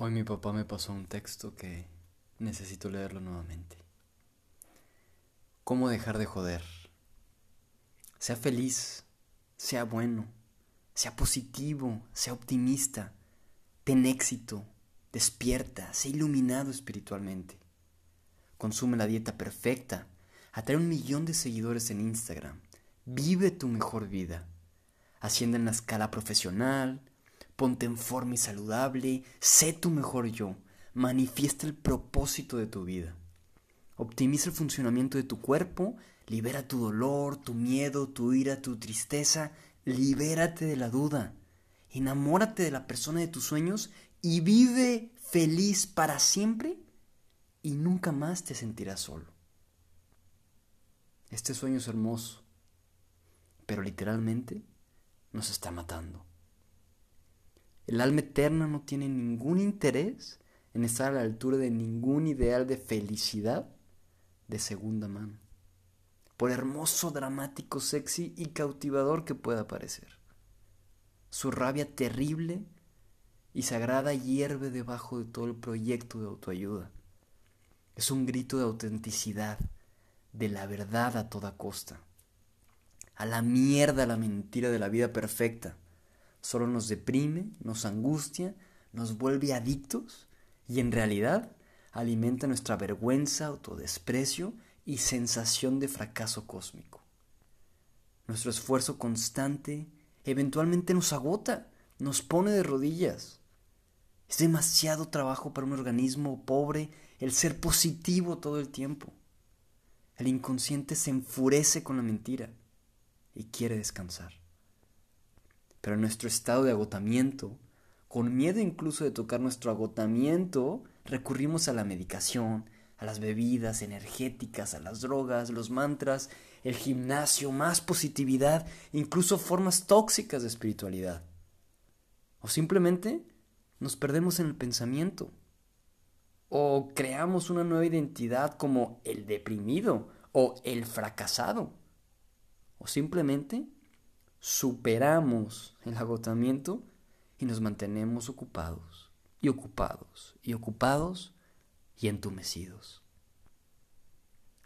Hoy mi papá me pasó un texto que necesito leerlo nuevamente. ¿Cómo dejar de joder? Sea feliz, sea bueno, sea positivo, sea optimista, ten éxito, despierta, sea iluminado espiritualmente. Consume la dieta perfecta, atrae un millón de seguidores en Instagram, vive tu mejor vida, asciende en la escala profesional, ponte en forma y saludable, sé tu mejor yo, manifiesta el propósito de tu vida. Optimiza el funcionamiento de tu cuerpo, libera tu dolor, tu miedo, tu ira, tu tristeza, libérate de la duda, enamórate de la persona de tus sueños y vive feliz para siempre y nunca más te sentirás solo. Este sueño es hermoso, pero literalmente nos está matando. El alma eterna no tiene ningún interés en estar a la altura de ningún ideal de felicidad de segunda mano, por hermoso, dramático, sexy y cautivador que pueda parecer. Su rabia terrible y sagrada hierve debajo de todo el proyecto de autoayuda. Es un grito de autenticidad, de la verdad a toda costa. A la mierda la mentira de la vida perfecta solo nos deprime, nos angustia, nos vuelve adictos y en realidad alimenta nuestra vergüenza, autodesprecio y sensación de fracaso cósmico. Nuestro esfuerzo constante eventualmente nos agota, nos pone de rodillas. Es demasiado trabajo para un organismo pobre el ser positivo todo el tiempo. El inconsciente se enfurece con la mentira y quiere descansar. Pero en nuestro estado de agotamiento, con miedo incluso de tocar nuestro agotamiento, recurrimos a la medicación, a las bebidas energéticas, a las drogas, los mantras, el gimnasio, más positividad, incluso formas tóxicas de espiritualidad. O simplemente nos perdemos en el pensamiento. O creamos una nueva identidad como el deprimido o el fracasado. O simplemente superamos el agotamiento y nos mantenemos ocupados y ocupados y ocupados y entumecidos.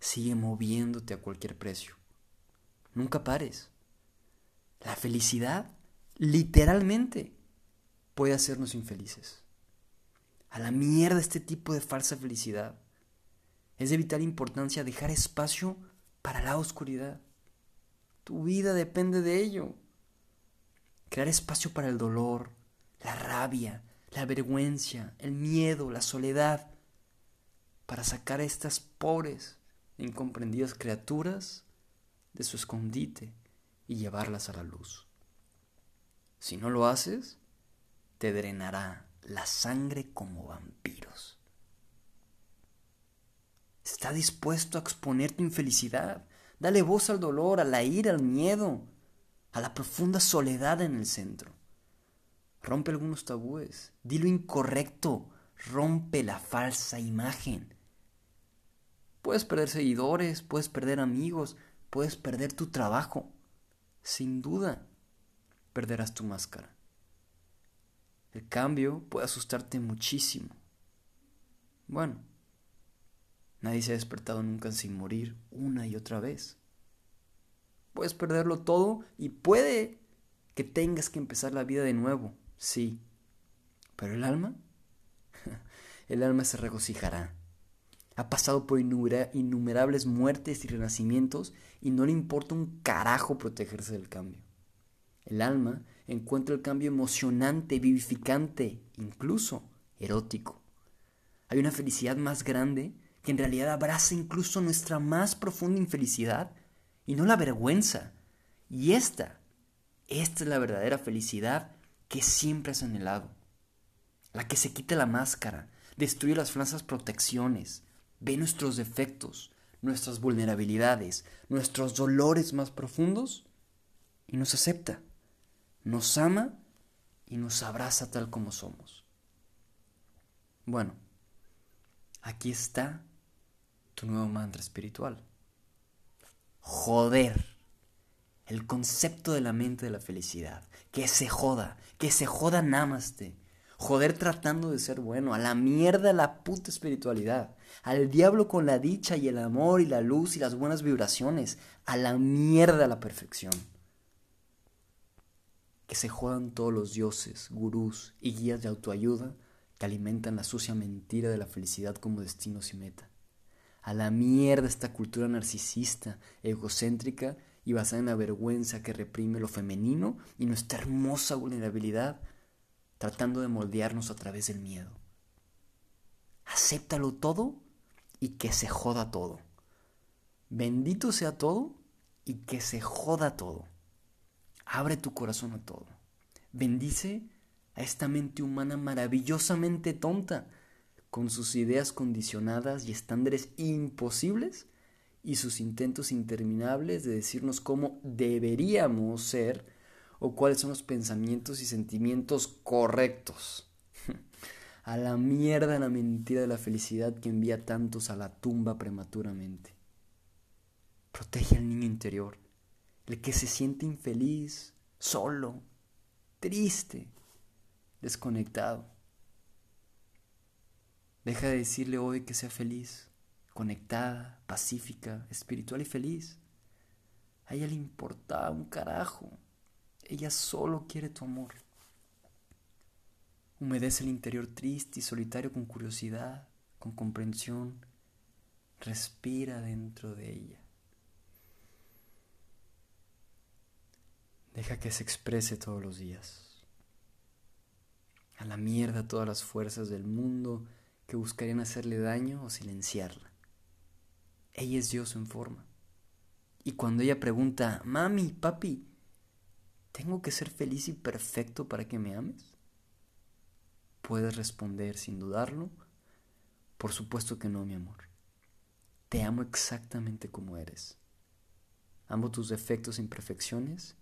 Sigue moviéndote a cualquier precio. Nunca pares. La felicidad, literalmente, puede hacernos infelices. A la mierda este tipo de falsa felicidad. Es de vital importancia dejar espacio para la oscuridad. Tu vida depende de ello. Crear espacio para el dolor, la rabia, la vergüenza, el miedo, la soledad, para sacar a estas pobres e incomprendidas criaturas de su escondite y llevarlas a la luz. Si no lo haces, te drenará la sangre como vampiros. Está dispuesto a exponer tu infelicidad, Dale voz al dolor, a la ira, al miedo, a la profunda soledad en el centro. Rompe algunos tabúes, di lo incorrecto, rompe la falsa imagen. Puedes perder seguidores, puedes perder amigos, puedes perder tu trabajo. Sin duda, perderás tu máscara. El cambio puede asustarte muchísimo. Bueno, Nadie se ha despertado nunca sin morir una y otra vez. Puedes perderlo todo y puede que tengas que empezar la vida de nuevo, sí. Pero el alma, el alma se regocijará. Ha pasado por innumerables muertes y renacimientos y no le importa un carajo protegerse del cambio. El alma encuentra el cambio emocionante, vivificante, incluso erótico. Hay una felicidad más grande que en realidad abraza incluso nuestra más profunda infelicidad y no la vergüenza. Y esta, esta es la verdadera felicidad que siempre has anhelado. La que se quita la máscara, destruye las falsas protecciones, ve nuestros defectos, nuestras vulnerabilidades, nuestros dolores más profundos y nos acepta, nos ama y nos abraza tal como somos. Bueno, aquí está tu nuevo mantra espiritual. Joder. El concepto de la mente de la felicidad. Que se joda. Que se joda Namaste. Joder tratando de ser bueno. A la mierda la puta espiritualidad. Al diablo con la dicha y el amor y la luz y las buenas vibraciones. A la mierda la perfección. Que se jodan todos los dioses, gurús y guías de autoayuda que alimentan la sucia mentira de la felicidad como destino y meta. A la mierda esta cultura narcisista, egocéntrica y basada en la vergüenza que reprime lo femenino y nuestra hermosa vulnerabilidad, tratando de moldearnos a través del miedo. Acéptalo todo y que se joda todo. Bendito sea todo y que se joda todo. Abre tu corazón a todo. Bendice a esta mente humana maravillosamente tonta, con sus ideas condicionadas y estándares imposibles y sus intentos interminables de decirnos cómo deberíamos ser o cuáles son los pensamientos y sentimientos correctos. a la mierda la mentira de la felicidad que envía tantos a la tumba prematuramente. Protege al niño interior, el que se siente infeliz, solo, triste, desconectado. Deja de decirle hoy que sea feliz, conectada, pacífica, espiritual y feliz. A ella le importa un carajo. Ella solo quiere tu amor. Humedece el interior triste y solitario con curiosidad, con comprensión. Respira dentro de ella. Deja que se exprese todos los días. A la mierda todas las fuerzas del mundo que buscarían hacerle daño o silenciarla. Ella es Dios en forma. Y cuando ella pregunta, mami, papi, ¿tengo que ser feliz y perfecto para que me ames? Puedes responder sin dudarlo, por supuesto que no, mi amor. Te amo exactamente como eres. Amo tus defectos e imperfecciones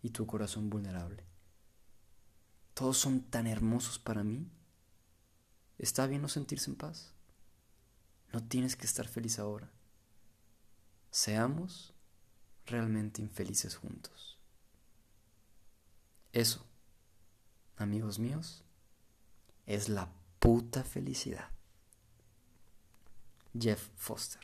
y tu corazón vulnerable todos son tan hermosos para mí. Está bien no sentirse en paz. No tienes que estar feliz ahora. Seamos realmente infelices juntos. Eso, amigos míos, es la puta felicidad. Jeff Foster.